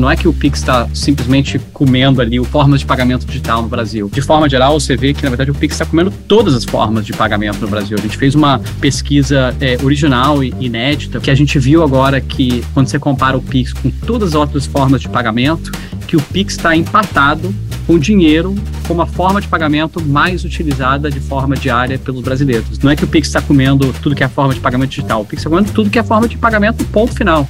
Não é que o Pix está simplesmente comendo ali o formas de pagamento digital no Brasil. De forma geral, você vê que, na verdade, o Pix está comendo todas as formas de pagamento no Brasil. A gente fez uma pesquisa é, original e inédita, que a gente viu agora que, quando você compara o Pix com todas as outras formas de pagamento, que o Pix está empatado com dinheiro como a forma de pagamento mais utilizada de forma diária pelos brasileiros. Não é que o Pix está comendo tudo que é forma de pagamento digital, o Pix está comendo tudo que é forma de pagamento, ponto final.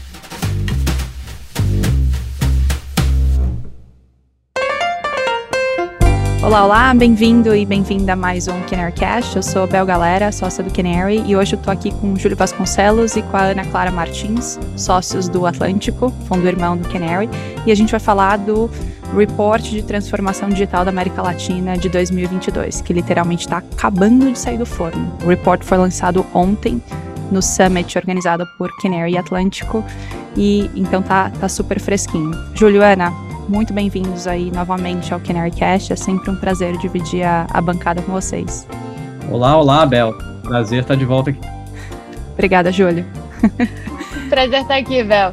Olá, olá, bem-vindo e bem-vinda a mais um Canarycast. Eu sou a Bel Galera, sócia do Canary, e hoje eu tô aqui com o Júlio Vasconcelos e com a Ana Clara Martins, sócios do Atlântico, fundo irmão do Canary, e a gente vai falar do Report de Transformação Digital da América Latina de 2022, que literalmente está acabando de sair do forno. O report foi lançado ontem no Summit organizado por Canary Atlântico e então tá, tá super fresquinho. Juliana, muito bem-vindos aí novamente ao Canary Cast. É sempre um prazer dividir a, a bancada com vocês. Olá, olá, Bel. Prazer estar de volta aqui. Obrigada, Júlio. prazer estar aqui, Bel.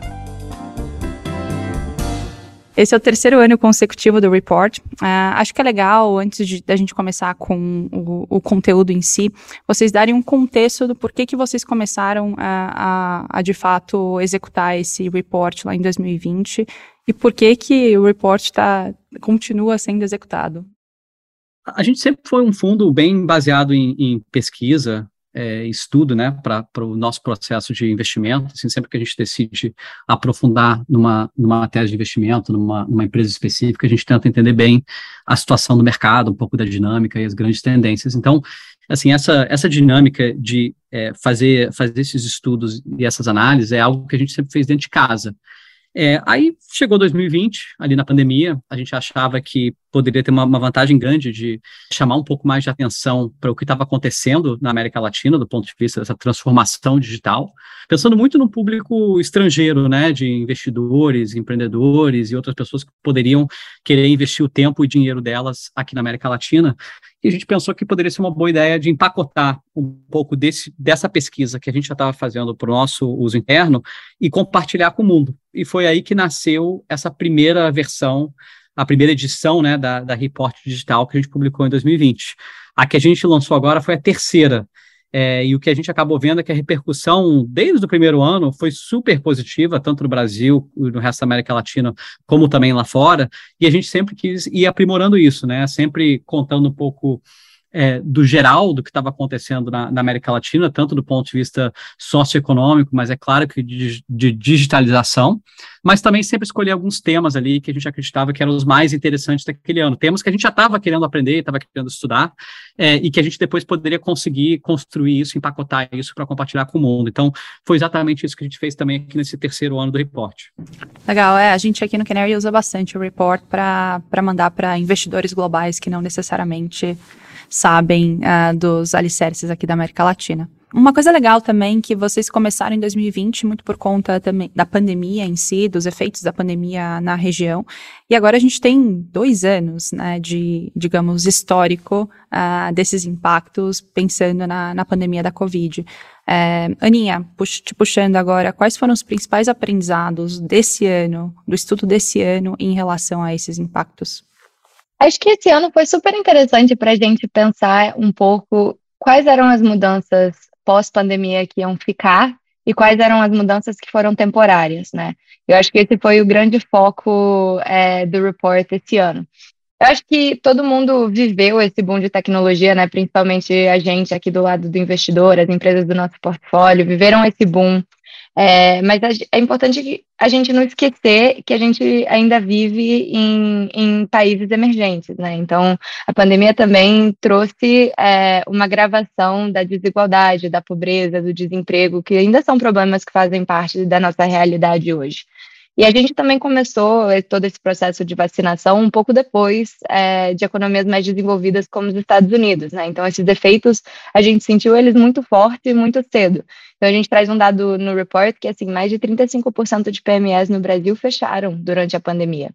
Esse é o terceiro ano consecutivo do Report. Uh, acho que é legal, antes da gente começar com o, o, conteúdo em si, vocês darem um contexto do porquê que vocês começaram a, a, a, de fato, executar esse report lá em 2020 e por que que o report tá, continua sendo executado. A gente sempre foi um fundo bem baseado em, em pesquisa, é, estudo, né, para o nosso processo de investimento. Assim, sempre que a gente decide aprofundar numa, numa tese de investimento, numa, numa empresa específica, a gente tenta entender bem a situação do mercado, um pouco da dinâmica e as grandes tendências. Então, assim, essa, essa dinâmica de é, fazer, fazer esses estudos e essas análises é algo que a gente sempre fez dentro de casa. É, aí chegou 2020, ali na pandemia, a gente achava que poderia ter uma, uma vantagem grande de chamar um pouco mais de atenção para o que estava acontecendo na América Latina, do ponto de vista dessa transformação digital, pensando muito no público estrangeiro, né, de investidores, empreendedores e outras pessoas que poderiam querer investir o tempo e dinheiro delas aqui na América Latina e a gente pensou que poderia ser uma boa ideia de empacotar um pouco desse, dessa pesquisa que a gente já estava fazendo para o nosso uso interno e compartilhar com o mundo. E foi aí que nasceu essa primeira versão, a primeira edição né, da, da Report Digital que a gente publicou em 2020. A que a gente lançou agora foi a terceira, é, e o que a gente acabou vendo é que a repercussão, desde o primeiro ano, foi super positiva, tanto no Brasil no resto da América Latina, como também lá fora, e a gente sempre quis ir aprimorando isso, né? Sempre contando um pouco é, do geral do que estava acontecendo na, na, América Latina, tanto do ponto de vista socioeconômico, mas é claro que de, de, digitalização, mas também sempre escolher alguns temas ali que a gente acreditava que eram os mais interessantes daquele ano. Temas que a gente já estava querendo aprender, estava querendo estudar, é, e que a gente depois poderia conseguir construir isso, empacotar isso para compartilhar com o mundo. Então, foi exatamente isso que a gente fez também aqui nesse terceiro ano do report. Legal, é, a gente aqui no Canary usa bastante o report para mandar para investidores globais que não necessariamente sabem uh, dos alicerces aqui da América Latina. Uma coisa legal também que vocês começaram em 2020, muito por conta também da pandemia em si, dos efeitos da pandemia na região. E agora a gente tem dois anos, né, de, digamos, histórico uh, desses impactos, pensando na, na pandemia da Covid. É, Aninha, pux, te puxando agora, quais foram os principais aprendizados desse ano, do estudo desse ano, em relação a esses impactos? Acho que esse ano foi super interessante para a gente pensar um pouco quais eram as mudanças pós-pandemia que iam ficar e quais eram as mudanças que foram temporárias, né? Eu acho que esse foi o grande foco é, do report esse ano. Eu acho que todo mundo viveu esse boom de tecnologia, né? Principalmente a gente aqui do lado do investidor, as empresas do nosso portfólio viveram esse boom é, mas é importante a gente não esquecer que a gente ainda vive em, em países emergentes, né? Então, a pandemia também trouxe é, uma agravação da desigualdade, da pobreza, do desemprego, que ainda são problemas que fazem parte da nossa realidade hoje. E a gente também começou todo esse processo de vacinação um pouco depois é, de economias mais desenvolvidas como os Estados Unidos, né? Então, esses efeitos, a gente sentiu eles muito forte e muito cedo. Então, a gente traz um dado no report que, assim, mais de 35% de PMEs no Brasil fecharam durante a pandemia.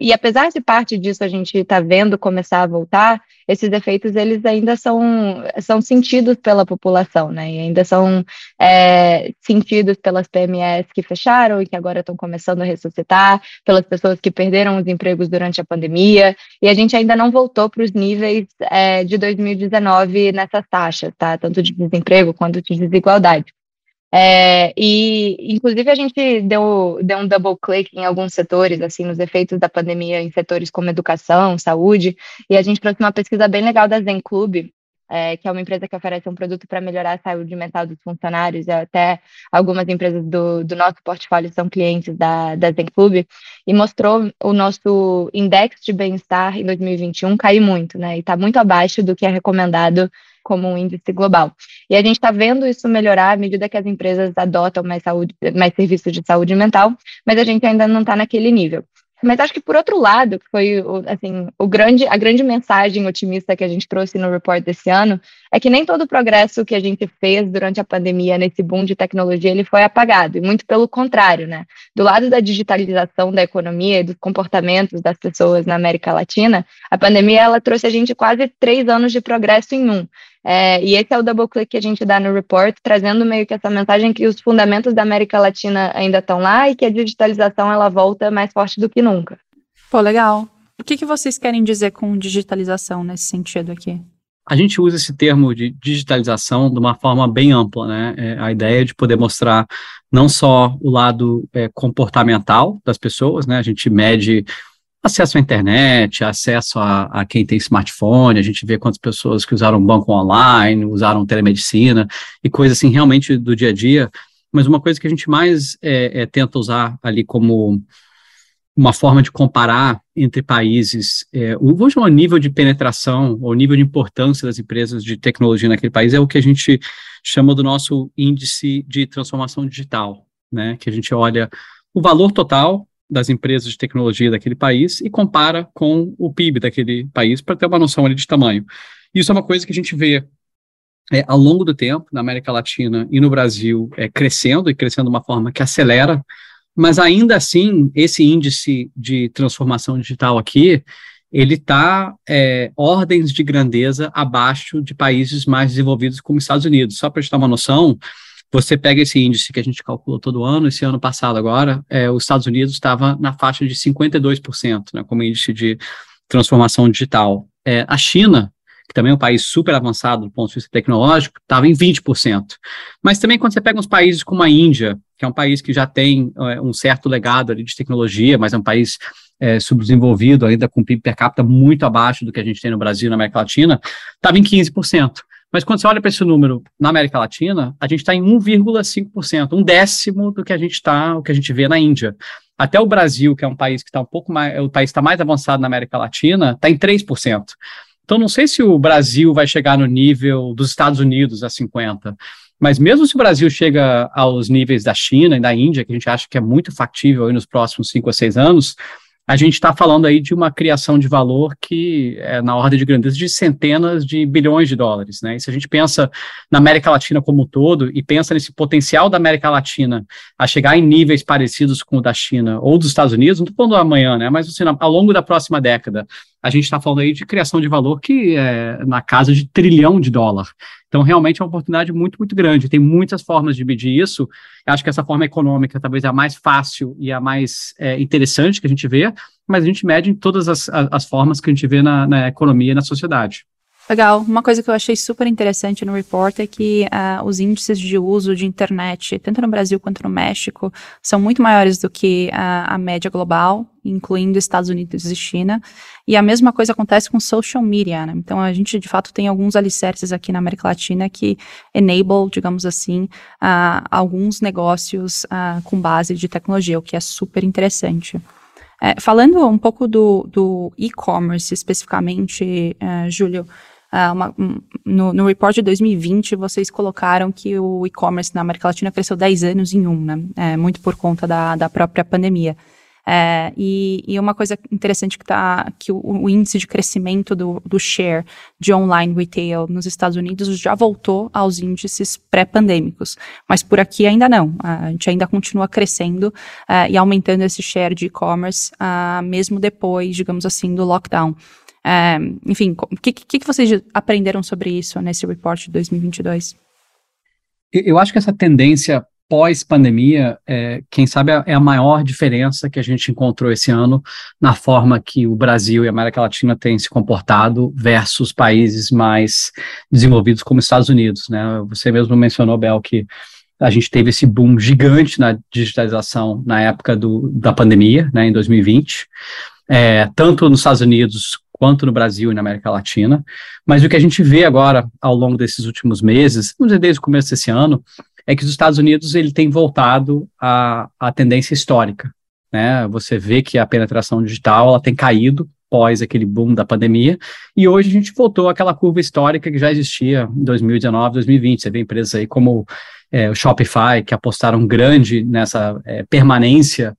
E apesar de parte disso a gente está vendo começar a voltar, esses efeitos eles ainda são, são sentidos pela população, né? E ainda são é, sentidos pelas PMEs que fecharam e que agora estão começando a ressuscitar, pelas pessoas que perderam os empregos durante a pandemia, e a gente ainda não voltou para os níveis é, de 2019 nessas taxas, tá? Tanto de desemprego quanto de desigualdade. É, e, inclusive, a gente deu, deu um double click em alguns setores, assim, nos efeitos da pandemia em setores como educação, saúde, e a gente trouxe uma pesquisa bem legal da Zen Club, é, que é uma empresa que oferece um produto para melhorar a saúde mental dos funcionários, até algumas empresas do, do nosso portfólio são clientes da, da Zen Club, e mostrou o nosso index de bem-estar em 2021 cair muito, né, e está muito abaixo do que é recomendado como um índice global. E a gente está vendo isso melhorar à medida que as empresas adotam mais, saúde, mais serviços de saúde mental, mas a gente ainda não está naquele nível. Mas acho que por outro lado, foi assim, o grande, a grande mensagem otimista que a gente trouxe no report desse ano, é que nem todo o progresso que a gente fez durante a pandemia nesse boom de tecnologia ele foi apagado, e muito pelo contrário, né? Do lado da digitalização da economia e dos comportamentos das pessoas na América Latina, a pandemia ela trouxe a gente quase três anos de progresso em um. É, e esse é o double click que a gente dá no report, trazendo meio que essa mensagem que os fundamentos da América Latina ainda estão lá e que a digitalização ela volta mais forte do que nunca. Pô, legal. O que, que vocês querem dizer com digitalização nesse sentido aqui? A gente usa esse termo de digitalização de uma forma bem ampla, né? É a ideia de poder mostrar não só o lado é, comportamental das pessoas, né? A gente mede acesso à internet, acesso a, a, quem tem smartphone, a gente vê quantas pessoas que usaram banco online, usaram telemedicina e coisas assim realmente do dia a dia, mas uma coisa que a gente mais é, é, tenta usar ali como uma forma de comparar entre países, é, o, vou chamar nível de penetração ou nível de importância das empresas de tecnologia naquele país é o que a gente chama do nosso índice de transformação digital, né, que a gente olha o valor total das empresas de tecnologia daquele país e compara com o PIB daquele país para ter uma noção ali de tamanho. Isso é uma coisa que a gente vê é, ao longo do tempo na América Latina e no Brasil é, crescendo e crescendo de uma forma que acelera, mas ainda assim esse índice de transformação digital aqui ele está é, ordens de grandeza abaixo de países mais desenvolvidos como Estados Unidos. Só para a gente ter uma noção, você pega esse índice que a gente calculou todo ano, esse ano passado agora, é, os Estados Unidos estava na faixa de 52%, né, como índice de transformação digital. É, a China, que também é um país super avançado do ponto de vista tecnológico, estava em 20%. Mas também quando você pega uns países como a Índia, que é um país que já tem é, um certo legado ali de tecnologia, mas é um país é, subdesenvolvido, ainda com PIB per capita muito abaixo do que a gente tem no Brasil e na América Latina, estava em 15%. Mas quando você olha para esse número na América Latina, a gente está em 1,5%, um décimo do que a gente está, o que a gente vê na Índia. Até o Brasil, que é um país que está um pouco mais, o país está mais avançado na América Latina, está em 3%. Então, não sei se o Brasil vai chegar no nível dos Estados Unidos a 50%. Mas mesmo se o Brasil chega aos níveis da China e da Índia, que a gente acha que é muito factível nos próximos cinco a seis anos, a gente está falando aí de uma criação de valor que é na ordem de grandeza de centenas de bilhões de dólares, né? E se a gente pensa na América Latina como um todo e pensa nesse potencial da América Latina a chegar em níveis parecidos com o da China ou dos Estados Unidos, não estou falando amanhã, né? Mas assim, ao longo da próxima década, a gente está falando aí de criação de valor que é na casa de trilhão de dólar. Então, realmente é uma oportunidade muito, muito grande. Tem muitas formas de medir isso. Eu acho que essa forma econômica talvez é a mais fácil e a mais é, interessante que a gente vê, mas a gente mede em todas as, as formas que a gente vê na, na economia e na sociedade. Legal. Uma coisa que eu achei super interessante no report é que uh, os índices de uso de internet, tanto no Brasil quanto no México, são muito maiores do que uh, a média global, incluindo Estados Unidos e China. E a mesma coisa acontece com social media, né? Então a gente de fato tem alguns alicerces aqui na América Latina que enable, digamos assim, uh, alguns negócios com base de tecnologia, o que é super interessante. É, falando um pouco do, do e-commerce especificamente, uh, Júlio, Uh, uma, um, no, no report de 2020, vocês colocaram que o e-commerce na América Latina cresceu 10 anos em um, né? É, muito por conta da, da própria pandemia. É, e, e, uma coisa interessante que tá, que o, o índice de crescimento do, do share de online retail nos Estados Unidos já voltou aos índices pré-pandêmicos, mas por aqui ainda não. A gente ainda continua crescendo uh, e aumentando esse share de e-commerce, uh, mesmo depois, digamos assim, do lockdown. Uh, enfim, o que, que, que vocês aprenderam sobre isso nesse report de 2022? Eu acho que essa tendência pós-pandemia, é, quem sabe é a maior diferença que a gente encontrou esse ano na forma que o Brasil e a América Latina têm se comportado versus países mais desenvolvidos como Estados Unidos, né? Você mesmo mencionou, Bel, que a gente teve esse boom gigante na digitalização na época do, da pandemia, né, em 2020, é, tanto nos Estados Unidos quanto no Brasil e na América Latina. Mas o que a gente vê agora, ao longo desses últimos meses, vamos dizer, desde o começo desse ano, é que os Estados Unidos ele tem voltado à, à tendência histórica. Né? Você vê que a penetração digital ela tem caído pós aquele boom da pandemia, e hoje a gente voltou àquela curva histórica que já existia em 2019, 2020. Você vê empresas aí como é, o Shopify, que apostaram grande nessa é, permanência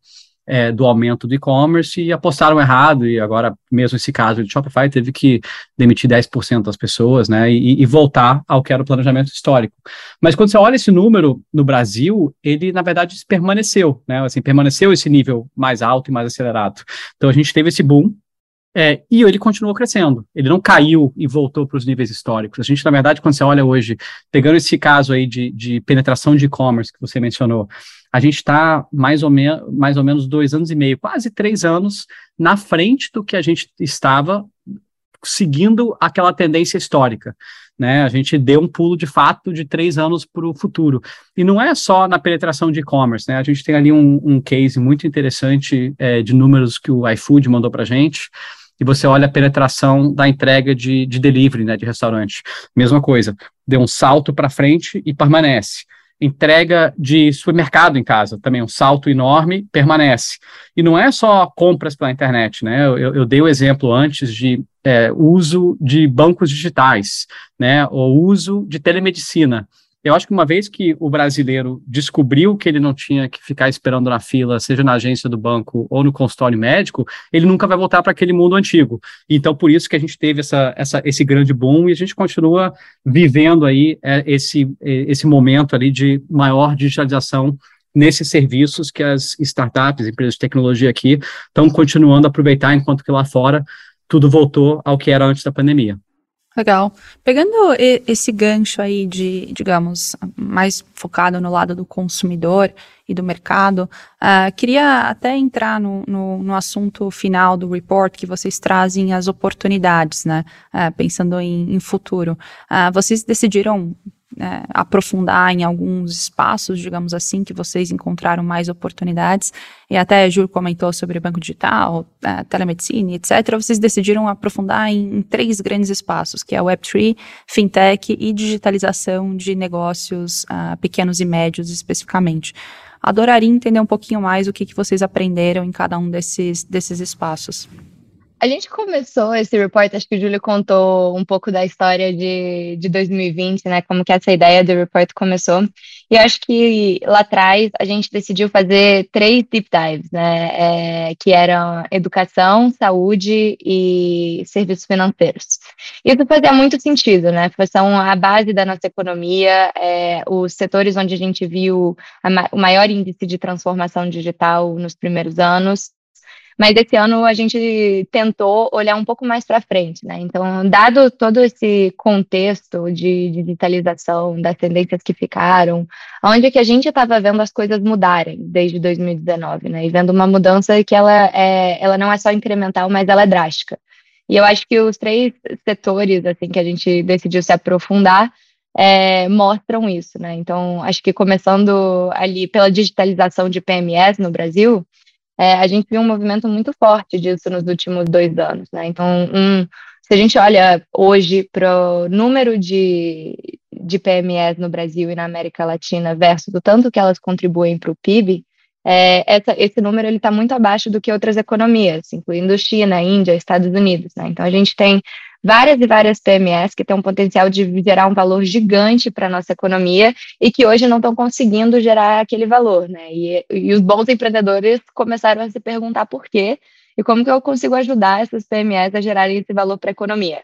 é, do aumento do e-commerce e apostaram errado, e agora, mesmo esse caso de Shopify, teve que demitir 10% das pessoas, né, e, e, voltar ao que era o planejamento histórico. Mas quando você olha esse número no Brasil, ele, na verdade, permaneceu, né, assim, permaneceu esse nível mais alto e mais acelerado. Então, a gente teve esse boom, é, e ele continuou crescendo. Ele não caiu e voltou para os níveis históricos. A gente, na verdade, quando você olha hoje, pegando esse caso aí de, de penetração de e-commerce que você mencionou, a gente está mais, ou mais ou menos dois anos e meio, quase três anos, na frente do que a gente estava seguindo aquela tendência histórica. Né, a gente deu um pulo de fato de três anos para o futuro. E não é só na penetração de e-commerce, né? A gente tem ali um, um case muito interessante é, de números que o iFood mandou para a gente, e você olha a penetração da entrega de, de delivery, né, de restaurante. Mesma coisa, deu um salto para frente e permanece entrega de supermercado em casa, também um salto enorme, permanece. E não é só compras pela internet, né? Eu, eu dei o exemplo antes de é, uso de bancos digitais, né? O uso de telemedicina. Eu acho que uma vez que o brasileiro descobriu que ele não tinha que ficar esperando na fila, seja na agência do banco ou no consultório médico, ele nunca vai voltar para aquele mundo antigo. Então, por isso que a gente teve essa, essa, esse grande boom e a gente continua vivendo aí é, esse, é, esse momento ali de maior digitalização nesses serviços que as startups, empresas de tecnologia aqui, estão continuando a aproveitar, enquanto que lá fora tudo voltou ao que era antes da pandemia. Legal. Pegando esse gancho aí de, digamos, mais focado no lado do consumidor e do mercado, uh, queria até entrar no, no, no, assunto final do report que vocês trazem as oportunidades, né? Uh, pensando em, em futuro. Uh, vocês decidiram é, aprofundar em alguns espaços, digamos assim, que vocês encontraram mais oportunidades, e até a Júlio comentou sobre banco digital, é, telemedicina, etc., vocês decidiram aprofundar em, em, três grandes espaços, que é Web3, Fintech e digitalização de negócios uh, pequenos e médios especificamente. Adoraria entender um pouquinho mais o que, que vocês aprenderam em cada um desses, desses espaços. A gente começou esse report, acho que o Júlio contou um pouco da história de, de 2020, né? Como que essa ideia do report começou. E eu acho que lá atrás a gente decidiu fazer três deep dives, né? É, que eram educação, saúde e serviços financeiros. Isso fazia muito sentido, né? São a base da nossa economia, é, os setores onde a gente viu a, o maior índice de transformação digital nos primeiros anos. Mas esse ano a gente tentou olhar um pouco mais para frente, né? Então, dado todo esse contexto de digitalização, das tendências que ficaram, onde é que a gente estava vendo as coisas mudarem desde 2019, né? E vendo uma mudança que ela, é, ela não é só incremental, mas ela é drástica. E eu acho que os três setores, assim, que a gente decidiu se aprofundar, é, mostram isso, né? Então, acho que começando ali pela digitalização de PMS no Brasil, é, a gente viu um movimento muito forte disso nos últimos dois anos, né? Então, um, se a gente olha hoje para o número de, de PMEs no Brasil e na América Latina versus o tanto que elas contribuem para o PIB, é, essa, esse número ele está muito abaixo do que outras economias, incluindo China, Índia, Estados Unidos. Né? Então a gente tem várias e várias PMEs que têm um potencial de gerar um valor gigante para a nossa economia e que hoje não estão conseguindo gerar aquele valor, né? E, e os bons empreendedores começaram a se perguntar por quê e como que eu consigo ajudar essas PMEs a gerarem esse valor para a economia.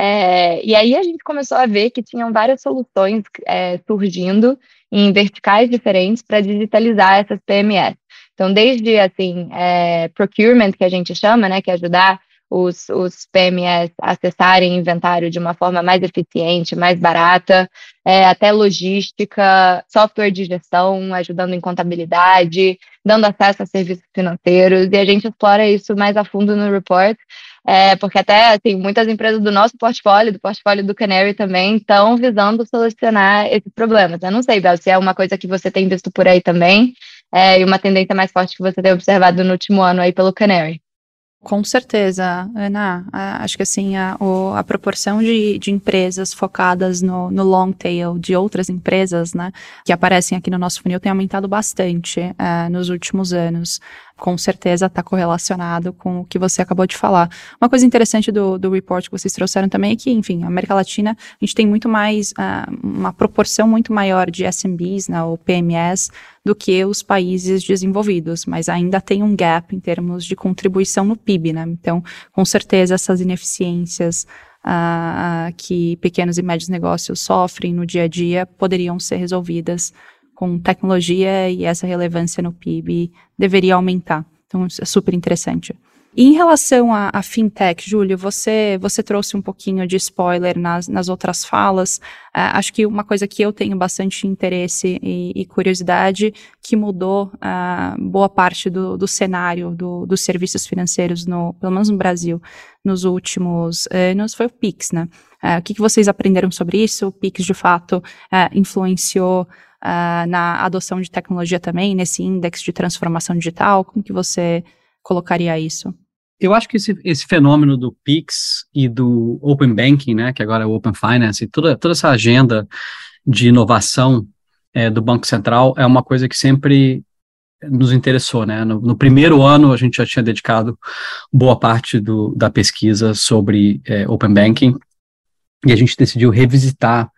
É, e aí a gente começou a ver que tinham várias soluções é, surgindo em verticais diferentes para digitalizar essas PMEs. Então, desde assim, é, procurement, que a gente chama, né, que é ajudar os, os PMEs acessarem inventário de uma forma mais eficiente, mais barata, é, até logística, software de gestão, ajudando em contabilidade, dando acesso a serviços financeiros, e a gente explora isso mais a fundo no report, é, porque até assim, muitas empresas do nosso portfólio, do portfólio do Canary também, estão visando solucionar esses problemas. Eu não sei, Bel, se é uma coisa que você tem visto por aí também, é, e uma tendência mais forte que você tem observado no último ano aí pelo Canary. Com certeza, Ana. Acho que assim, a, a proporção de, de empresas focadas no, no, long tail de outras empresas, né, que aparecem aqui no nosso funil tem aumentado bastante uh, nos últimos anos com certeza está correlacionado com o que você acabou de falar. Uma coisa interessante do, do report que vocês trouxeram também é que, enfim, a América Latina, a gente tem muito mais, uh, uma proporção muito maior de SMBs, né, ou PMS, do que os países desenvolvidos, mas ainda tem um gap em termos de contribuição no PIB, né? Então, com certeza, essas ineficiências uh, que pequenos e médios negócios sofrem no dia a dia poderiam ser resolvidas com tecnologia e essa relevância no PIB deveria aumentar. Então, é super interessante. E em relação à, fintech, Júlio, você, você trouxe um pouquinho de spoiler nas, nas outras falas. Uh, acho que uma coisa que eu tenho bastante interesse e, e curiosidade, que mudou uh, boa parte do, do cenário do, dos serviços financeiros, no, pelo menos no Brasil, nos últimos anos, foi o Pix, né? Uh, o que, que vocês aprenderam sobre isso? O Pix, de fato, influenciou uh, na adoção de tecnologia também, nesse índice de transformação digital? Como que você colocaria isso? Eu acho que esse, esse fenômeno do Pix e do Open Banking, né, que agora é o Open Finance, e toda, toda essa agenda de inovação é, do Banco Central é uma coisa que sempre nos interessou, né? No, no, primeiro ano a gente já tinha dedicado boa parte do, da pesquisa sobre é, Open Banking e a gente decidiu revisitar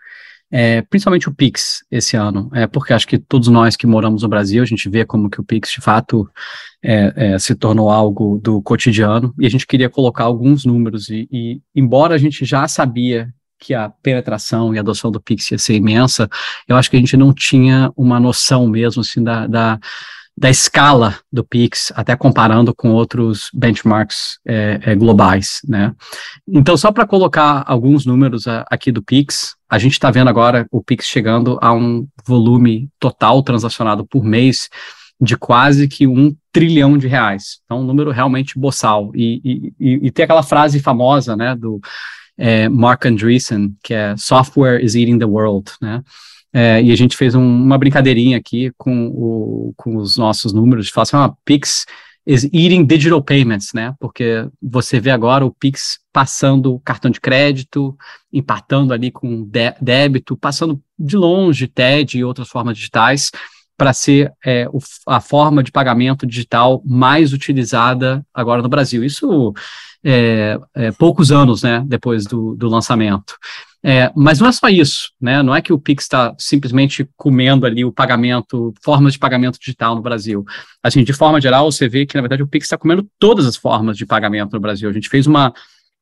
é, principalmente o Pix esse ano, é, porque acho que todos nós que moramos no Brasil, a gente vê como que o Pix de fato é, é, se tornou algo do cotidiano, e a gente queria colocar alguns números, e, e embora a gente já sabia que a penetração e a adoção do Pix ia ser imensa, eu acho que a gente não tinha uma noção mesmo assim da, da da escala do Pix, até comparando com outros benchmarks é, é, globais, né? Então, só para colocar alguns números a, aqui do Pix, a gente está vendo agora o Pix chegando a um volume total transacionado por mês de quase que um trilhão de reais. Então, um número realmente boçal. E, e, e tem aquela frase famosa, né, do é, Mark Andreessen, que é software is eating the world, né? É, e a gente fez um, uma brincadeirinha aqui com, o, com os nossos números, de falar assim, ah, Pix eating digital payments, né? Porque você vê agora o Pix passando cartão de crédito, empatando ali com débito, passando de longe TED e outras formas digitais para ser é, o, a forma de pagamento digital mais utilizada agora no Brasil. Isso é, é, poucos anos né, depois do, do lançamento. É, mas não é só isso, né? Não é que o Pix está simplesmente comendo ali o pagamento, formas de pagamento digital no Brasil. Assim, de forma geral, você vê que, na verdade, o Pix está comendo todas as formas de pagamento no Brasil. A gente fez uma,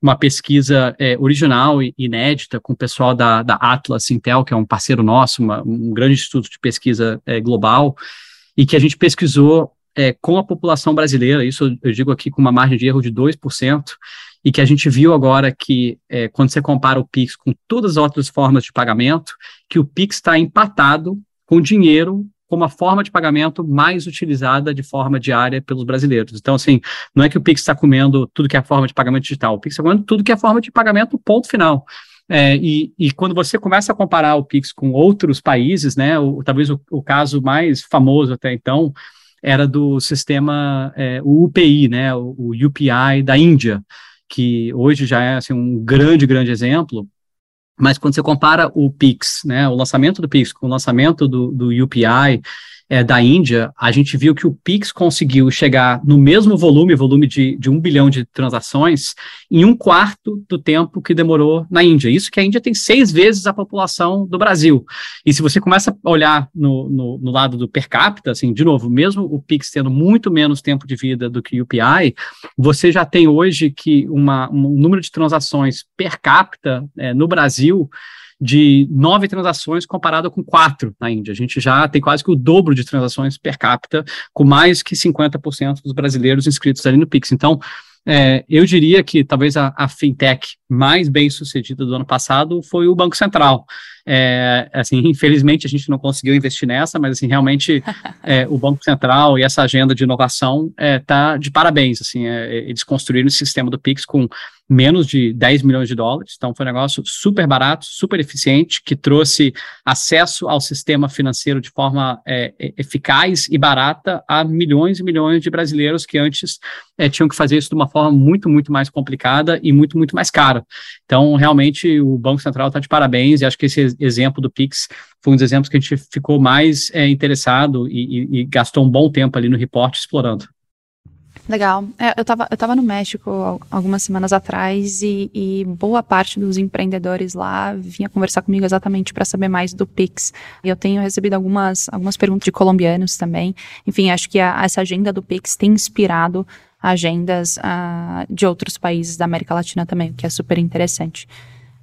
uma pesquisa é, original e inédita com o pessoal da, da Atlas Intel, que é um parceiro nosso, uma, um grande instituto de pesquisa é, global, e que a gente pesquisou é, com a população brasileira, isso eu digo aqui com uma margem de erro de 2%, e que a gente viu agora que, é, quando você compara o Pix com todas as outras formas de pagamento, que o Pix está empatado com dinheiro como a forma de pagamento mais utilizada de forma diária pelos brasileiros. Então, assim, não é que o Pix está comendo tudo que é forma de pagamento digital, o Pix está comendo tudo que é forma de pagamento, ponto final. É, e, e, quando você começa a comparar o Pix com outros países, né, o, talvez o, o caso mais famoso até então era do sistema, é, o UPI, né, o, o UPI da Índia, que hoje já é assim, um grande, grande exemplo, mas quando você compara o Pix, né, o lançamento do Pix com o lançamento do, do UPI, é, da Índia, a gente viu que o Pix conseguiu chegar no mesmo volume, volume de, de um bilhão de transações, em um quarto do tempo que demorou na Índia. Isso que a Índia tem seis vezes a população do Brasil. E se você começa a olhar no, no, no lado do per capita, assim, de novo, mesmo o Pix tendo muito menos tempo de vida do que o UPI, você já tem hoje que uma, um número de transações per capita é, no Brasil de nove transações comparado com quatro na Índia. A gente já tem quase que o dobro de transações per capita, com mais que 50% dos brasileiros inscritos ali no Pix. Então, é, eu diria que talvez a, a, fintech mais bem sucedida do ano passado foi o Banco Central. É, assim, infelizmente a gente não conseguiu investir nessa, mas assim, realmente é, o Banco Central e essa agenda de inovação está é, de parabéns. Assim, é, eles construíram o sistema do Pix com menos de 10 milhões de dólares, então foi um negócio super barato, super eficiente, que trouxe acesso ao sistema financeiro de forma é, eficaz e barata a milhões e milhões de brasileiros que antes tinham que fazer isso de uma forma muito, muito mais complicada e muito, muito mais cara. Então, realmente, o Banco Central está de parabéns e acho que esse exemplo do Pix foi um dos exemplos que a gente ficou mais é, interessado e, e, e, gastou um bom tempo ali no reporte explorando. Legal. É, eu estava eu tava no México algumas semanas atrás e, e, boa parte dos empreendedores lá vinha conversar comigo exatamente para saber mais do Pix. Eu tenho recebido algumas, algumas perguntas de colombianos também. Enfim, acho que a, essa agenda do Pix tem inspirado agendas uh, de outros países da América Latina também, o que é super interessante.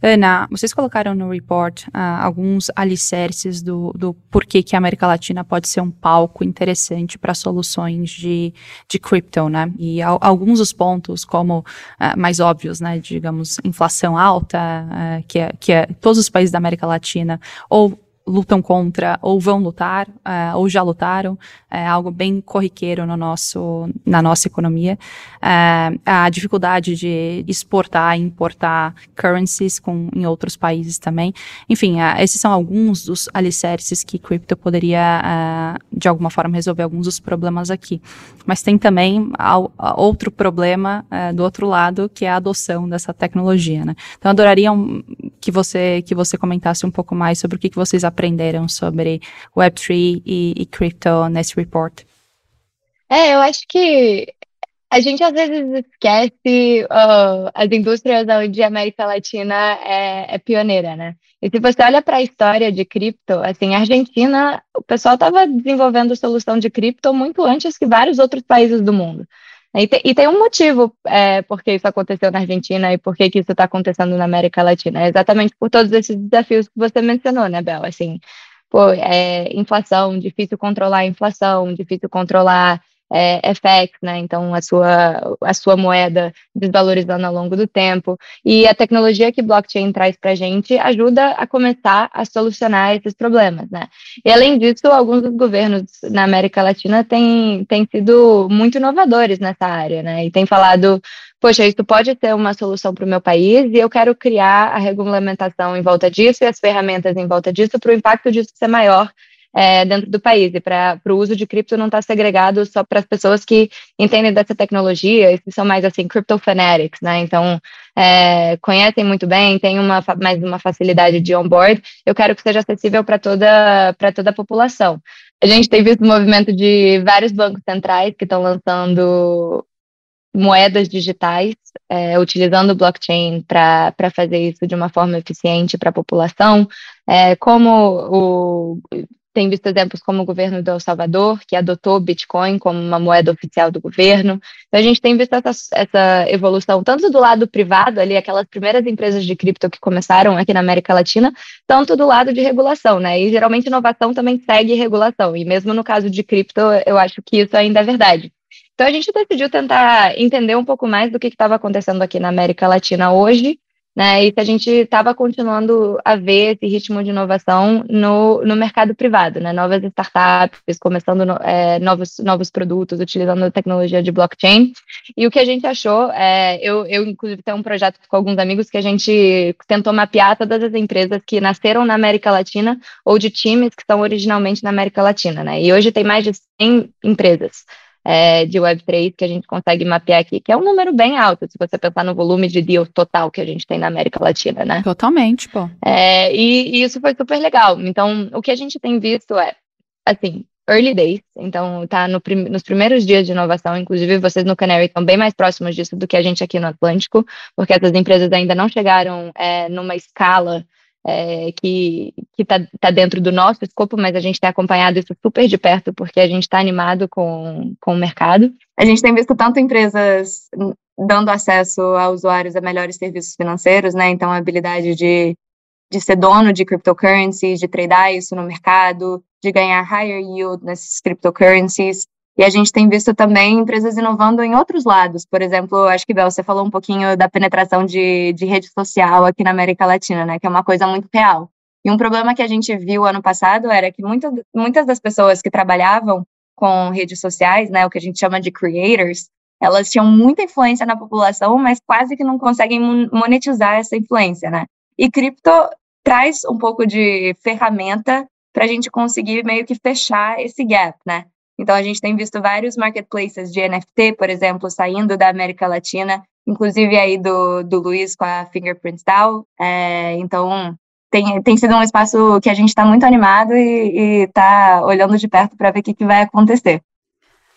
Ana, vocês colocaram no report uh, alguns alicerces do, do porquê que a América Latina pode ser um palco interessante para soluções de, de crypto, né? E alguns dos pontos, como uh, mais óbvios, né? Digamos, inflação alta, uh, que, é, que é todos os países da América Latina ou lutam contra ou vão lutar uh, ou já lutaram é algo bem corriqueiro no nosso na nossa economia. Uh, a dificuldade de exportar e importar currencies com em outros países também. Enfim uh, esses são alguns dos alicerces que cripto poderia de alguma forma resolver alguns dos problemas aqui. Mas tem também outro problema do outro lado que é a adoção dessa tecnologia né? Então adoraria um, que você que você comentasse um pouco mais sobre o que, que vocês aprenderam sobre Web3 e, e crypto nesse report? É, eu acho que a gente às vezes esquece uh, as indústrias onde a América Latina é, é pioneira, né? E se você olha para a história de cripto, assim, a Argentina, o pessoal estava desenvolvendo solução de cripto muito antes que vários outros países do mundo. E tem, e tem um motivo é, por que isso aconteceu na Argentina e por que isso está acontecendo na América Latina. É exatamente por todos esses desafios que você mencionou, né, Bel? Assim, pô, é, inflação, difícil controlar a inflação, difícil controlar é, FX, né? Então a sua, a sua moeda desvalorizando ao longo do tempo. E a tecnologia que blockchain traz para a gente ajuda a começar a solucionar esses problemas, né? E além disso, alguns dos governos na América Latina têm, têm sido muito inovadores nessa área, né? E têm falado poxa, isso pode ser uma solução para o meu país e eu quero criar a regulamentação em volta disso e as ferramentas em volta disso para o impacto disso ser maior é, dentro do país. E para o uso de cripto não estar tá segregado só para as pessoas que entendem dessa tecnologia e que são mais assim, crypto fanatics, né? Então, é, conhecem muito bem, tem uma, mais uma facilidade de onboard. Eu quero que seja acessível para toda, toda a população. A gente tem visto o movimento de vários bancos centrais que estão lançando moedas digitais, é, utilizando o blockchain para fazer isso de uma forma eficiente para a população, é, como o tem visto exemplos como o governo do El Salvador, que adotou Bitcoin como uma moeda oficial do governo. Então, a gente tem visto essa, essa, evolução tanto do lado privado, ali, aquelas primeiras empresas de cripto que começaram aqui na América Latina, tanto do lado de regulação, né? E geralmente inovação também segue regulação. E mesmo no caso de cripto, eu acho que isso ainda é verdade. Então, a gente decidiu tentar entender um pouco mais do que estava acontecendo aqui na América Latina hoje né? E se a gente estava continuando a ver esse ritmo de inovação no, no mercado privado, né? Novas startups, começando no, é, novos, novos produtos, utilizando a tecnologia de blockchain. E o que a gente achou, é, eu, eu inclusive tenho um projeto com alguns amigos que a gente tentou mapear todas as empresas que nasceram na América Latina ou de times que estão originalmente na América Latina, né? E hoje tem mais de 100 empresas é, de Web3 que a gente consegue mapear aqui, que é um número bem alto, se você pensar no volume de deals total que a gente tem na América Latina, né? Totalmente, pô. É, e, e isso foi super legal. Então, o que a gente tem visto é, assim, early days, então está no prim nos primeiros dias de inovação, inclusive vocês no Canary estão bem mais próximos disso do que a gente aqui no Atlântico, porque essas empresas ainda não chegaram é, numa escala é, que está tá dentro do nosso escopo, mas a gente tem acompanhado isso super de perto, porque a gente está animado com, com o mercado. A gente tem visto tanto empresas dando acesso a usuários a melhores serviços financeiros, né? Então, a habilidade de, de ser dono de cryptocurrencies, de tradear isso no mercado, de ganhar higher yield nessas cryptocurrencies. E a gente tem visto também empresas inovando em outros lados. Por exemplo, acho que, Bel, você falou um pouquinho da penetração de, de rede social aqui na América Latina, né? Que é uma coisa muito real. E um problema que a gente viu ano passado era que muitas, muitas das pessoas que trabalhavam com redes sociais, né, o que a gente chama de creators, elas tinham muita influência na população, mas quase que não conseguem monetizar essa influência, né? E cripto traz um pouco de ferramenta para a gente conseguir meio que fechar esse gap, né? Então a gente tem visto vários marketplaces de NFT, por exemplo, saindo da América Latina, inclusive aí do, do Luiz com a Fingerprint DAO. É, então tem, tem sido um espaço que a gente está muito animado e está olhando de perto para ver o que, que vai acontecer.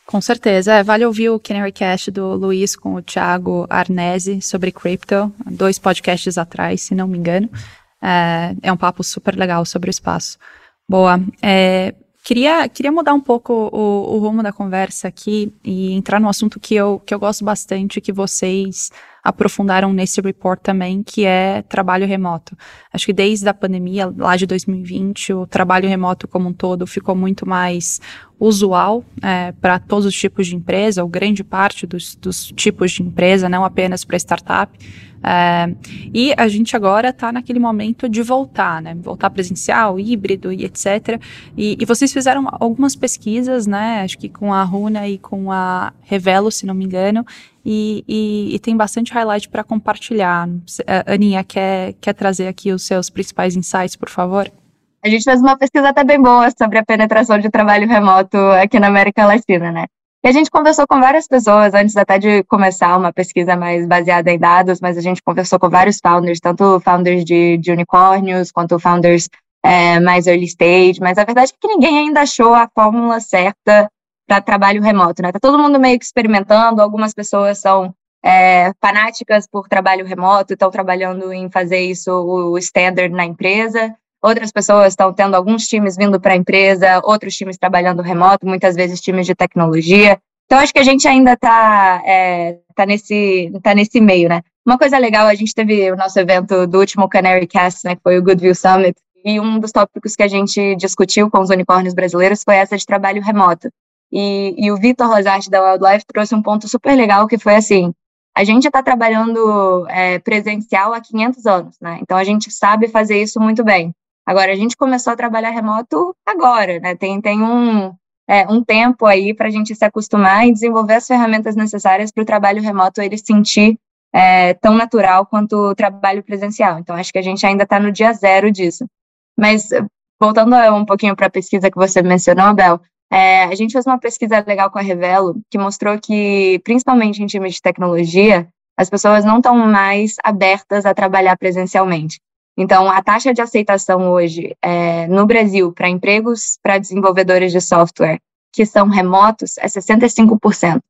Com certeza. É, vale ouvir o Canary Cast do Luiz com o Thiago Arnese sobre crypto, dois podcasts atrás, se não me engano. É, é um papo super legal sobre o espaço. Boa. É, queria, queria mudar um pouco o, o, rumo da conversa aqui e entrar no assunto que eu, que eu gosto bastante, que vocês aprofundaram nesse report também, que é trabalho remoto. Acho que desde a pandemia, lá de 2020, o trabalho remoto como um todo ficou muito mais usual é, para todos os tipos de empresa, ou grande parte dos, dos tipos de empresa, não apenas para startup. É, e a gente agora está naquele momento de voltar, né? Voltar presencial, híbrido e etc. E, e, vocês fizeram algumas pesquisas, né? Acho que com a Runa e com a Revelo, se não me engano, e, e, e tem bastante highlight para compartilhar. Aninha, quer, quer trazer aqui os seus principais insights, por favor? A gente fez uma pesquisa até bem boa sobre a penetração de trabalho remoto aqui na América Latina, né? E a gente conversou com várias pessoas antes até de começar uma pesquisa mais baseada em dados, mas a gente conversou com vários founders, tanto founders de, de unicórnios, quanto founders é, mais early stage, mas a verdade é que ninguém ainda achou a fórmula certa para trabalho remoto, né? Tá todo mundo meio que experimentando, algumas pessoas são é, fanáticas por trabalho remoto, estão trabalhando em fazer isso o standard na empresa, Outras pessoas estão tendo alguns times vindo para a empresa, outros times trabalhando remoto, muitas vezes times de tecnologia. Então, acho que a gente ainda está é, tá nesse, tá nesse meio, né? Uma coisa legal, a gente teve o nosso evento do último Canary Cast, né, que foi o Goodview Summit, e um dos tópicos que a gente discutiu com os unicórnios brasileiros foi essa de trabalho remoto. E, e o Vitor Rosati da Wildlife trouxe um ponto super legal, que foi assim, a gente está trabalhando é, presencial há 500 anos, né? Então, a gente sabe fazer isso muito bem. Agora, a gente começou a trabalhar remoto agora, né? Tem, tem um, é, um tempo aí para a gente se acostumar e desenvolver as ferramentas necessárias para o trabalho remoto ele sentir é, tão natural quanto o trabalho presencial. Então, acho que a gente ainda está no dia zero disso. Mas, voltando um pouquinho para a pesquisa que você mencionou, Bel, é, a gente fez uma pesquisa legal com a Revelo, que mostrou que, principalmente em times de tecnologia, as pessoas não estão mais abertas a trabalhar presencialmente. Então, a taxa de aceitação hoje é, no Brasil para empregos para desenvolvedores de software que são remotos é 65%.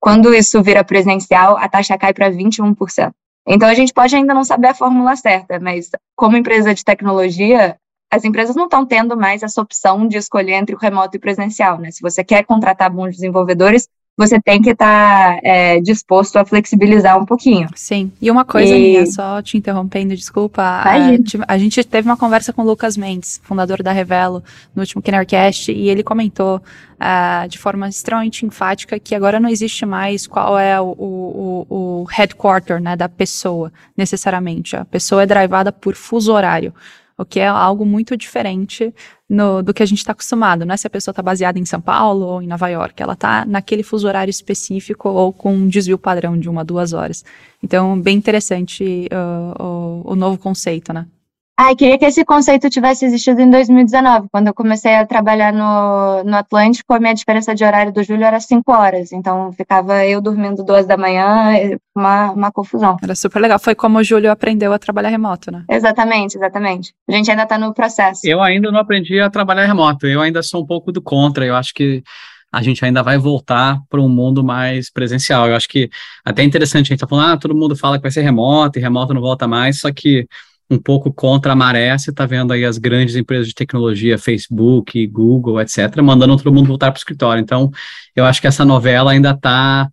Quando isso vira presencial, a taxa cai para 21%. Então, a gente pode ainda não saber a fórmula certa, mas como empresa de tecnologia, as empresas não estão tendo mais essa opção de escolher entre o remoto e o presencial, né? Se você quer contratar bons desenvolvedores, você tem que estar tá, é, disposto a flexibilizar um pouquinho. Sim. E uma coisa, e... Minha, só te interrompendo, desculpa. A, a, gente teve uma conversa com o Lucas Mendes, fundador da Revelo, no último Kennercast, e ele comentou uh, de forma extremamente enfática que agora não existe mais qual é o, o, o headquarter né, da pessoa, necessariamente. A pessoa é drivada por fuso horário o que é algo muito diferente no, do que a gente está acostumado. Não é se a pessoa está baseada em São Paulo ou em Nova York, ela está naquele fuso horário específico ou com um desvio padrão de uma, duas horas. Então, bem interessante uh, o, o novo conceito, né? Ai, queria que esse conceito tivesse existido em 2019. Quando eu comecei a trabalhar no, no Atlântico, a minha diferença de horário do Júlio era cinco horas. Então, ficava eu dormindo duas da manhã, uma, uma confusão. Era super legal. Foi como o Júlio aprendeu a trabalhar remoto, né? Exatamente, exatamente. A gente ainda está no processo. Eu ainda não aprendi a trabalhar remoto. Eu ainda sou um pouco do contra. Eu acho que a gente ainda vai voltar para um mundo mais presencial. Eu acho que até é interessante, a gente está falando, ah, todo mundo fala que vai ser remoto e remoto não volta mais, só que um pouco contra a maré, você está vendo aí as grandes empresas de tecnologia, Facebook, Google, etc., mandando todo mundo voltar para o escritório. Então, eu acho que essa novela ainda está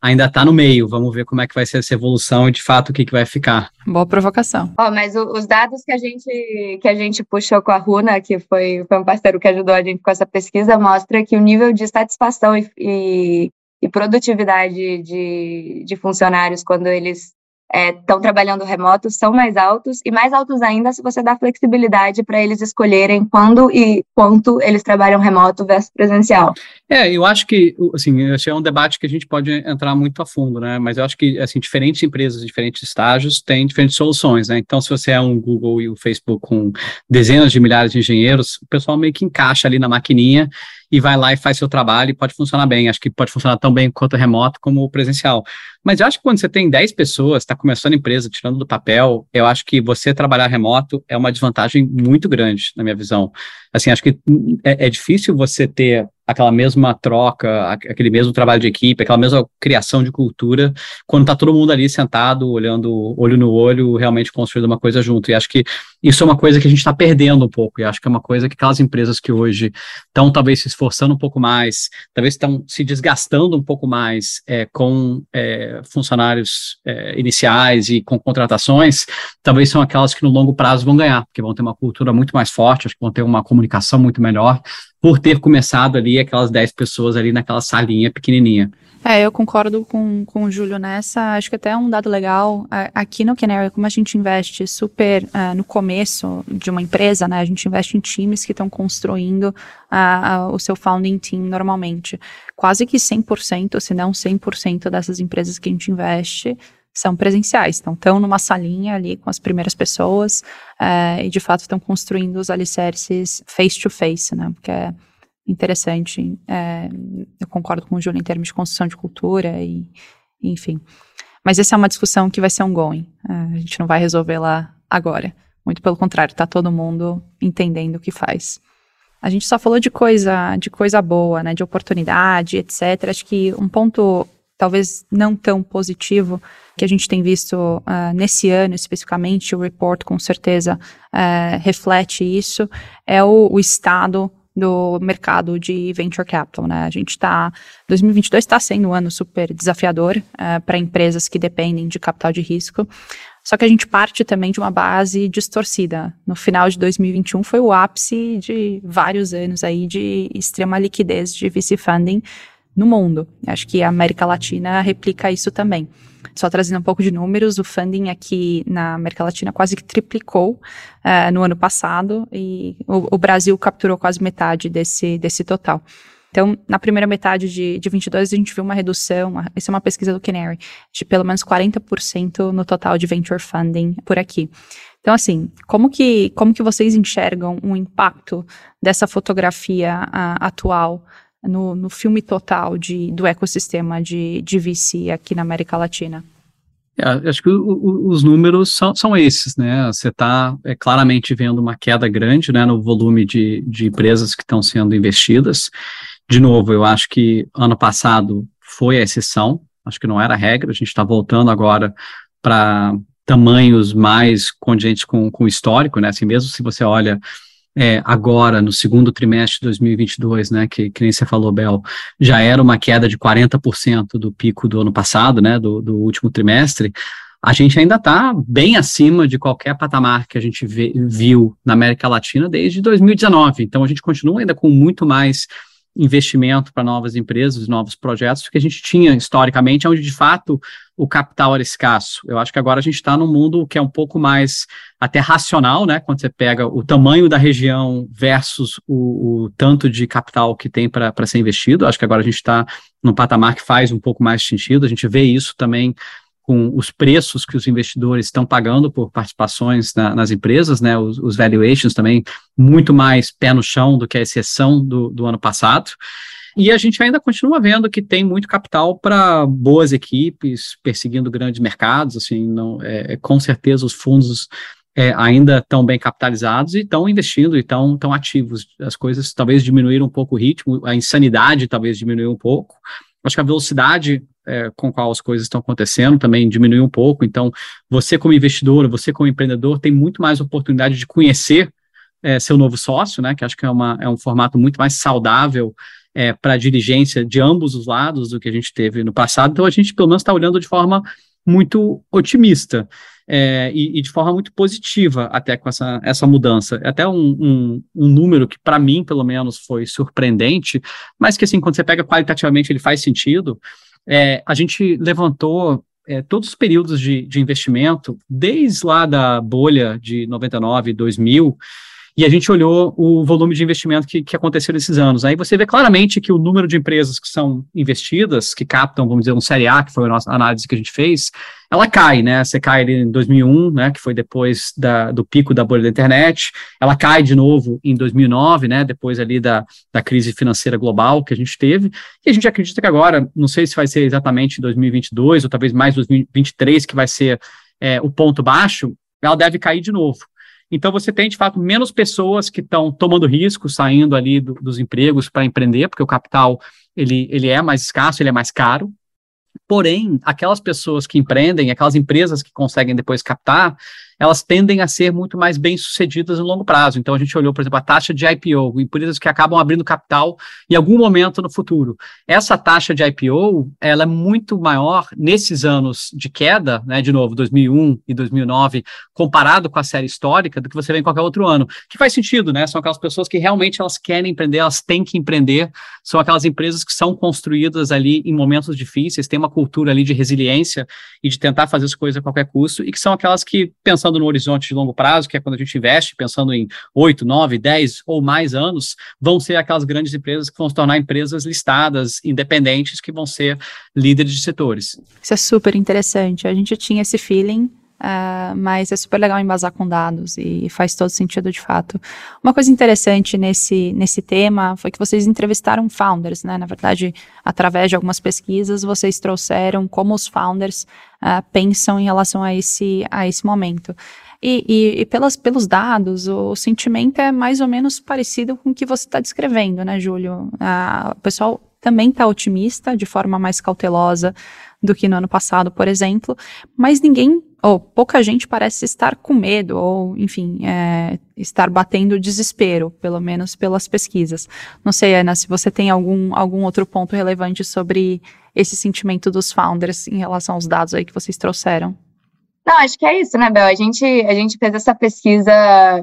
ainda está no meio. Vamos ver como é que vai ser essa evolução e de fato o que, que vai ficar. Boa provocação. Oh, mas o, os dados que a gente que a gente puxou com a Runa, que foi, foi um parceiro que ajudou a gente com essa pesquisa, mostra que o nível de satisfação e, e, e produtividade de, de funcionários quando eles estão é, trabalhando remoto são mais altos e mais altos ainda se você dá flexibilidade para eles escolherem quando e quanto eles trabalham remoto versus presencial. É, eu acho que, assim, esse é um debate que a gente pode entrar muito a fundo, né? Mas eu acho que, assim, diferentes empresas, diferentes estágios têm diferentes soluções, né? Então, se você é um Google e o Facebook com dezenas de milhares de engenheiros, o pessoal meio que encaixa ali na maquininha e vai lá e faz seu trabalho e pode funcionar bem. Acho que pode funcionar tão bem quanto remoto como presencial. Mas eu acho que quando você tem 10 pessoas, está começando a empresa, tirando do papel, eu acho que você trabalhar remoto é uma desvantagem muito grande, na minha visão. Assim, acho que é, é difícil você ter aquela mesma troca, aquele mesmo trabalho de equipe, aquela mesma criação de cultura, quando está todo mundo ali sentado, olhando olho no olho, realmente construindo uma coisa junto. E acho que isso é uma coisa que a gente está perdendo um pouco, e acho que é uma coisa que aquelas empresas que hoje estão talvez se esforçando um pouco mais, talvez estão se desgastando um pouco mais é, com é, funcionários é, iniciais e com contratações, talvez são aquelas que no longo prazo vão ganhar, porque vão ter uma cultura muito mais forte, acho que vão ter uma comunicação muito melhor, por ter começado ali aquelas 10 pessoas ali naquela salinha pequenininha. É, eu concordo com, com o Júlio nessa. Acho que até um dado legal. Aqui no Canary, como a gente investe super uh, no começo de uma empresa, né? A gente investe em times que estão construindo uh, o seu founding team normalmente. Quase que 100%, se não 100% dessas empresas que a gente investe são presenciais. Então, estão numa salinha ali com as primeiras pessoas uh, e, de fato, estão construindo os alicerces face-to-face, né? Porque é interessante. É, eu concordo com o Júlio em termos de construção de cultura e, enfim. Mas essa é uma discussão que vai ser ongoing. Uh, a gente não vai resolver lá agora. Muito pelo contrário, está todo mundo entendendo o que faz. A gente só falou de coisa, de coisa boa, né, de oportunidade, etc. Acho que um ponto talvez não tão positivo que a gente tem visto uh, nesse ano especificamente, o report com certeza uh, reflete isso, é o, o estado do mercado de venture capital, né? A gente está 2022 está sendo um ano super desafiador uh, para empresas que dependem de capital de risco. Só que a gente parte também de uma base distorcida. No final de 2021 foi o ápice de vários anos aí de extrema liquidez de VC funding no mundo. Acho que a América Latina replica isso também. Só trazendo um pouco de números, o funding aqui na América Latina quase que triplicou uh, no ano passado e o, o, Brasil capturou quase metade desse, desse total. Então, na primeira metade de, de 22, a gente viu uma redução, essa é uma pesquisa do Canary, de pelo menos 40% no total de venture funding por aqui. Então, assim, como que, como que vocês enxergam o impacto dessa fotografia uh, atual no, no filme total de, do ecossistema de, de VC aqui na América Latina? É, acho que o, o, os números são, são esses, né? Você está é, claramente vendo uma queda grande né, no volume de, de empresas que estão sendo investidas. De novo, eu acho que ano passado foi a exceção, acho que não era a regra, a gente está voltando agora para tamanhos mais condizentes com, o histórico, né? Assim, mesmo se você olha é, agora, no segundo trimestre de 2022, né, que, que nem você falou, Bel, já era uma queda de 40% do pico do ano passado, né, do, do último trimestre, a gente ainda está bem acima de qualquer patamar que a gente vê, viu na América Latina desde 2019. Então, a gente continua ainda com muito mais investimento para novas empresas, novos projetos, que a gente tinha historicamente, onde de fato o capital era escasso. Eu acho que agora a gente está num mundo que é um pouco mais até racional, né? Quando você pega o tamanho da região versus o, o tanto de capital que tem para ser investido. Acho que agora a gente está num patamar que faz um pouco mais sentido. A gente vê isso também com os preços que os investidores estão pagando por participações na, nas empresas, né, os, os, valuations também muito mais pé no chão do que a exceção do, do ano passado. E a gente ainda continua vendo que tem muito capital para boas equipes, perseguindo grandes mercados, assim, não, é, com certeza os fundos é, ainda estão bem capitalizados e estão investindo e estão tão ativos. As coisas talvez diminuíram um pouco o ritmo, a insanidade talvez diminuiu um pouco. Acho que a velocidade é, com qual as coisas estão acontecendo também diminuiu um pouco. Então, você como investidor, você como empreendedor, tem muito mais oportunidade de conhecer é, seu novo sócio, né? Que acho que é, uma, é um formato muito mais saudável é, para a dirigência de ambos os lados do que a gente teve no passado. Então, a gente pelo menos está olhando de forma muito otimista é, e, e, de forma muito positiva até com essa, essa mudança. Até um, um, um número que, para mim, pelo menos, foi surpreendente, mas que, assim, quando você pega qualitativamente, ele faz sentido. É, a gente levantou é, todos os períodos de, de investimento, desde lá da bolha de 99, 2000, e a gente olhou o volume de investimento que, que aconteceu nesses anos. Aí você vê claramente que o número de empresas que são investidas, que captam, vamos dizer, um série A, que foi a nossa análise que a gente fez, ela cai, né? Você cai em 2001, né? Que foi depois da, do pico da bolha da internet. Ela cai de novo em 2009, né? Depois ali da, da crise financeira global que a gente teve. E a gente acredita que agora, não sei se vai ser exatamente 2022 ou talvez mais 2023 que vai ser é, o ponto baixo, ela deve cair de novo. Então, você tem, de fato, menos pessoas que estão tomando risco, saindo ali do, dos empregos para empreender, porque o capital ele, ele é mais escasso, ele é mais caro. Porém, aquelas pessoas que empreendem, aquelas empresas que conseguem depois captar, elas tendem a ser muito mais bem-sucedidas no longo prazo. Então, a gente olhou, por exemplo, a taxa de IPO, empresas que acabam abrindo capital em algum momento no futuro. Essa taxa de IPO, ela é muito maior nesses anos de queda, né, de novo, 2001 e 2009, comparado com a série histórica, do que você vê em qualquer outro ano. Que faz sentido, né? São aquelas pessoas que realmente elas querem empreender, elas têm que empreender, são aquelas empresas que são construídas ali em momentos difíceis, têm uma cultura ali de resiliência e de tentar fazer as coisas a qualquer custo, e que são aquelas que, pensando pensando no horizonte de longo prazo, que é quando a gente investe, pensando em 8, 9, 10 ou mais anos, vão ser aquelas grandes empresas que vão se tornar empresas listadas, independentes, que vão ser líderes de setores. Isso é super interessante. A gente tinha esse feeling Uh, mas é super legal embasar com dados e faz todo sentido de fato. Uma coisa interessante nesse, nesse tema foi que vocês entrevistaram founders, né? Na verdade, através de algumas pesquisas, vocês trouxeram como os founders uh, pensam em relação a esse, a esse momento. E, e, e pelas, pelos dados, o, o, sentimento é mais ou menos parecido com o que você está descrevendo, né, Júlio? Uh, o pessoal também está otimista, de forma mais cautelosa do que no ano passado, por exemplo, mas ninguém ou pouca gente parece estar com medo, ou, enfim, é, estar batendo desespero, pelo menos pelas pesquisas. Não sei, Ana, se você tem algum, algum outro ponto relevante sobre esse sentimento dos founders em relação aos dados aí que vocês trouxeram. Não, acho que é isso, né, Bel? A gente, a gente fez essa pesquisa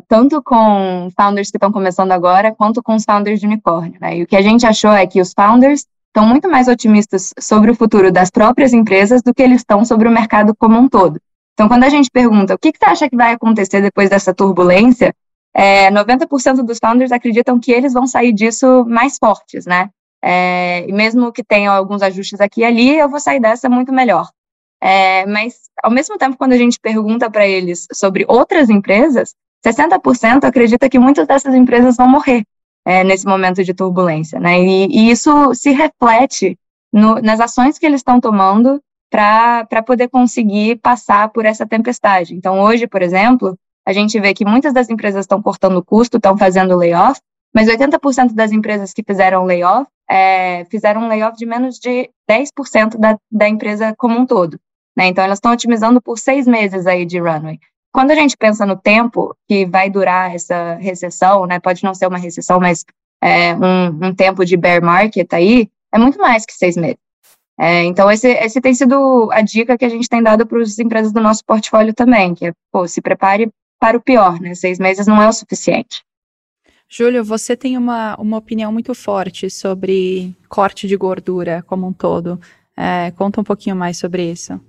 tanto com founders que estão começando agora, quanto com os founders de unicórnio, né? E o que a gente achou é que os founders estão muito mais otimistas sobre o futuro das próprias empresas do que eles estão sobre o mercado como um todo. Então, quando a gente pergunta o que, que você acha que vai acontecer depois dessa turbulência, é, 90% dos founders acreditam que eles vão sair disso mais fortes, né? É, e mesmo que tenham alguns ajustes aqui e ali, eu vou sair dessa muito melhor. É, mas, ao mesmo tempo, quando a gente pergunta para eles sobre outras empresas, 60% acredita que muitas dessas empresas vão morrer é, nesse momento de turbulência, né? E, e isso se reflete no, nas ações que eles estão tomando para poder conseguir passar por essa tempestade. Então, hoje, por exemplo, a gente vê que muitas das empresas estão cortando custo, estão fazendo layoff, mas 80% das empresas que fizeram layoff é, fizeram um layoff de menos de 10% da, da empresa como um todo. Né? Então, elas estão otimizando por seis meses aí de runway. Quando a gente pensa no tempo que vai durar essa recessão, né, pode não ser uma recessão, mas é, um, um tempo de bear market aí, é muito mais que seis meses. É, então, esse, esse tem sido a dica que a gente tem dado para as empresas do nosso portfólio também, que é, pô, se prepare para o pior, né? Seis meses não é o suficiente. Júlio, você tem uma, uma opinião muito forte sobre corte de gordura como um todo. É, conta um pouquinho mais sobre isso.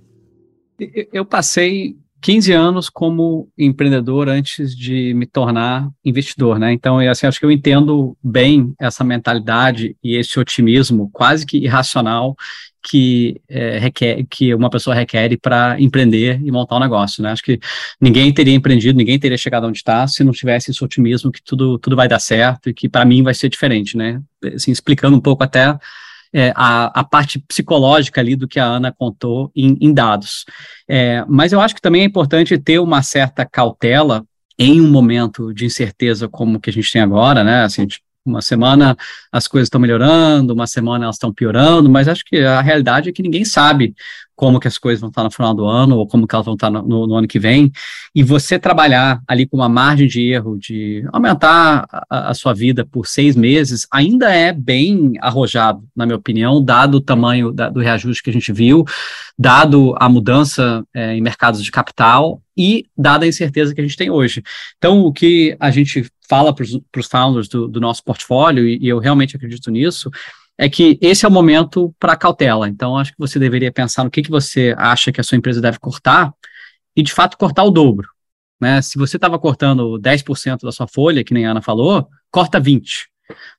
Eu passei 15 anos como empreendedor antes de me tornar investidor, né? Então, eu, assim, acho que eu entendo bem essa mentalidade e esse otimismo quase que irracional que é, requer que uma pessoa requer para empreender e montar um negócio, né? Acho que ninguém teria empreendido, ninguém teria chegado onde está se não tivesse esse otimismo que tudo tudo vai dar certo e que para mim vai ser diferente, né? Assim, explicando um pouco até é, a, a, parte psicológica ali do que a Ana contou em, em dados. É, mas eu acho que também é importante ter uma certa cautela em um momento de incerteza como que a gente tem agora, né? Assim, uma semana as coisas estão melhorando, uma semana elas estão piorando, mas acho que a realidade é que ninguém sabe como que as coisas vão estar no final do ano ou como que elas vão estar no, no, no ano que vem, e você trabalhar ali com uma margem de erro de aumentar a, a, sua vida por seis meses ainda é bem arrojado, na minha opinião, dado o tamanho da, do reajuste que a gente viu, dado a mudança é, em mercados de capital e dada a incerteza que a gente tem hoje. Então, o que a gente fala para os founders do, do, nosso portfólio, e, e eu realmente acredito nisso, é que esse é o momento para cautela. Então, acho que você deveria pensar no que, que você acha que a sua empresa deve cortar e, de fato, cortar o dobro. Né? Se você estava cortando 10% da sua folha, que nem a Ana falou, corta 20%.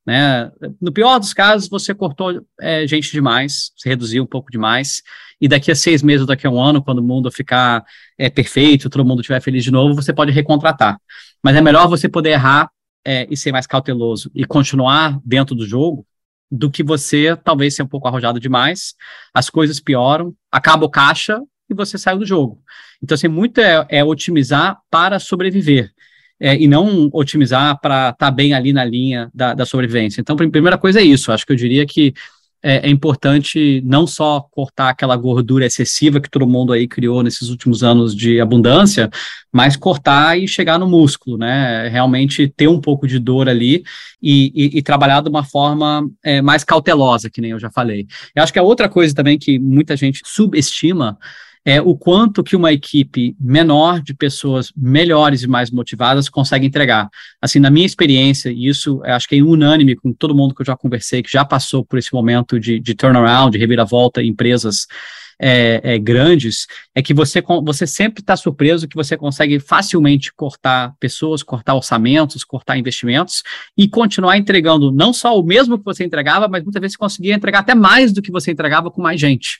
Né? No pior dos casos, você cortou é, gente demais, você reduziu um pouco demais, e daqui a seis meses, daqui a um ano, quando o mundo ficar é, perfeito, todo mundo estiver feliz de novo, você pode recontratar. Mas é melhor você poder errar é, e ser mais cauteloso e continuar dentro do jogo do que você talvez ser um pouco arrojado demais, as coisas pioram, acaba o caixa e você sai do jogo. Então, assim, muito é, é otimizar para sobreviver. É, e não otimizar para estar tá bem ali na linha da, da sobrevivência. Então, a primeira coisa é isso. Acho que eu diria que é, é, importante não só cortar aquela gordura excessiva que todo mundo aí criou nesses últimos anos de abundância, mas cortar e chegar no músculo, né? Realmente ter um pouco de dor ali e, e, e trabalhar de uma forma é, mais cautelosa, que nem eu já falei. Eu acho que a outra coisa também que muita gente subestima é o quanto que uma equipe menor de pessoas melhores e mais motivadas consegue entregar. Assim, na minha experiência, e isso acho que é unânime com todo mundo que eu já conversei, que já passou por esse momento de, de turnaround, de reviravolta em empresas é, é, grandes, é que você, você sempre está surpreso que você consegue facilmente cortar pessoas, cortar orçamentos, cortar investimentos e continuar entregando não só o mesmo que você entregava, mas muitas vezes conseguia entregar até mais do que você entregava com mais gente.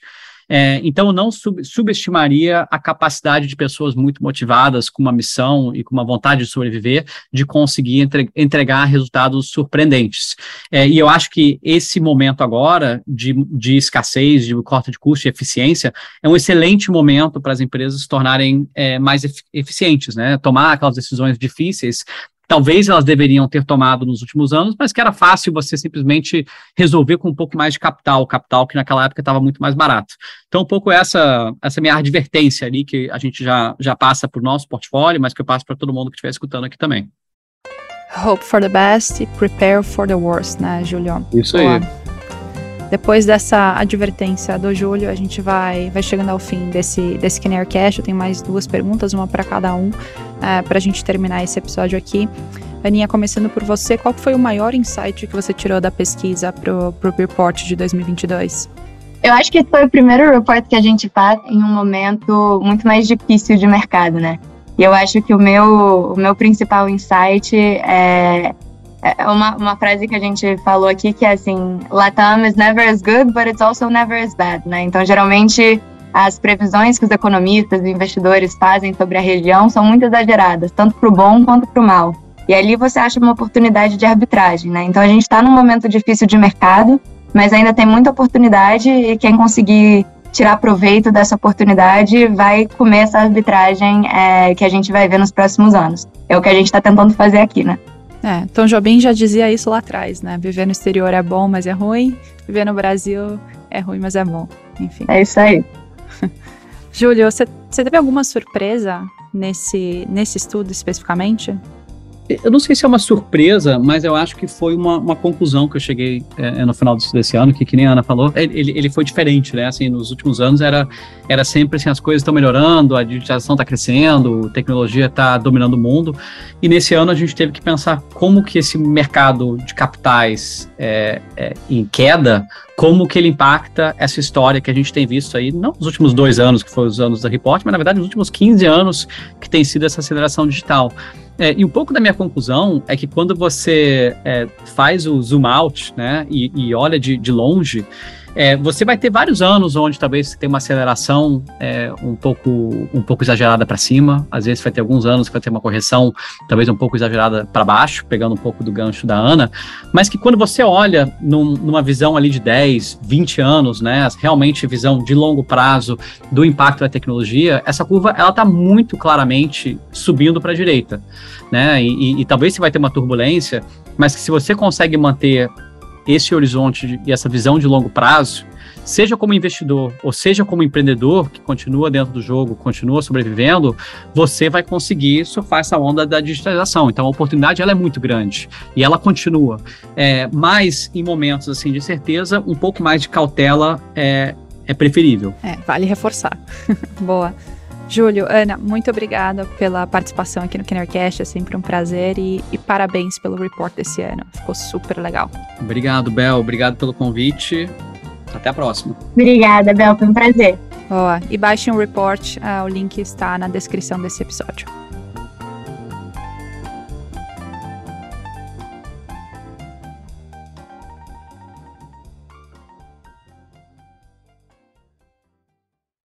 É, então, não sub, subestimaria a capacidade de pessoas muito motivadas, com uma missão e com uma vontade de sobreviver, de conseguir entre, entregar resultados surpreendentes. É, e eu acho que esse momento agora de, de escassez, de corte de custo e eficiência, é um excelente momento para as empresas se tornarem é, mais eficientes, né? Tomar aquelas decisões difíceis talvez elas deveriam ter tomado nos últimos anos, mas que era fácil você simplesmente resolver com um pouco mais de capital, capital que naquela época estava muito mais barato. Então, um pouco essa, essa minha advertência ali, que a gente já, já passa para o nosso portfólio, mas que eu passo para todo mundo que estiver escutando aqui também. Hope for the best e prepare for the worst, né, Julião? Isso aí. Depois dessa advertência do Júlio, a gente vai, vai chegando ao fim desse, desse Canary Cash. Eu tenho mais duas perguntas, uma para cada um, é, para a gente terminar esse episódio aqui. Aninha, começando por você, qual foi o maior insight que você tirou da pesquisa para o report de 2022? Eu acho que foi o primeiro report que a gente faz em um momento muito mais difícil de mercado, né? E eu acho que o meu, o meu principal insight é é, uma, uma frase que a gente falou aqui que é assim: Latam is never as good, but it's also never as bad, né? Então, geralmente, as previsões que os economistas e investidores fazem sobre a região são muito exageradas, tanto para o bom quanto para o mal. E ali você acha uma oportunidade de arbitragem, né? Então, a gente está num momento difícil de mercado, mas ainda tem muita oportunidade e quem conseguir tirar proveito dessa oportunidade vai comer essa arbitragem é, que a gente vai ver nos próximos anos. É o que a gente está tentando fazer aqui, né? É, Tom Jobim já dizia isso lá atrás, né? Viver no exterior é bom, mas é ruim. Viver no Brasil é ruim, mas é bom. Enfim. É isso aí. Júlio, você, você teve alguma surpresa nesse, nesse estudo especificamente? Eu não sei se é uma surpresa, mas eu acho que foi uma, uma conclusão que eu cheguei é, no final desse, ano, que, que nem a Ana falou, ele, ele foi diferente, né? Assim, nos últimos anos era, era sempre assim, as coisas estão melhorando, a digitalização está crescendo, a tecnologia está dominando o mundo, e nesse ano a gente teve que pensar como que esse mercado de capitais é, é, em queda como que ele impacta essa história que a gente tem visto aí, não nos últimos dois anos, que foram os anos da Report, mas na verdade nos últimos 15 anos que tem sido essa aceleração digital. É, e um pouco da minha conclusão é que quando você é, faz o zoom out né, e, e olha de, de longe, é, você vai ter vários anos onde talvez você tenha uma aceleração é, um, pouco, um pouco exagerada para cima, às vezes vai ter alguns anos que vai ter uma correção talvez um pouco exagerada para baixo, pegando um pouco do gancho da Ana, mas que quando você olha num, numa visão ali de 10, 20 anos, né, realmente visão de longo prazo do impacto da tecnologia, essa curva ela está muito claramente subindo para a direita, né, e, e, e talvez você vai ter uma turbulência, mas que se você consegue manter esse horizonte e essa visão de longo prazo, seja como investidor ou seja como empreendedor que continua dentro do jogo, continua sobrevivendo, você vai conseguir surfar essa onda da digitalização. Então a oportunidade ela é muito grande e ela continua. É, mas em momentos assim de certeza, um pouco mais de cautela é, é preferível. É, vale reforçar. Boa. Júlio, Ana, muito obrigada pela participação aqui no KennerCast, é sempre um prazer e, e, parabéns pelo report desse ano, ficou super legal. Obrigado, Bel, obrigado pelo convite, até a próxima. Obrigada, Bel, foi um prazer. Boa, e baixem o report, uh, o link está na descrição desse episódio.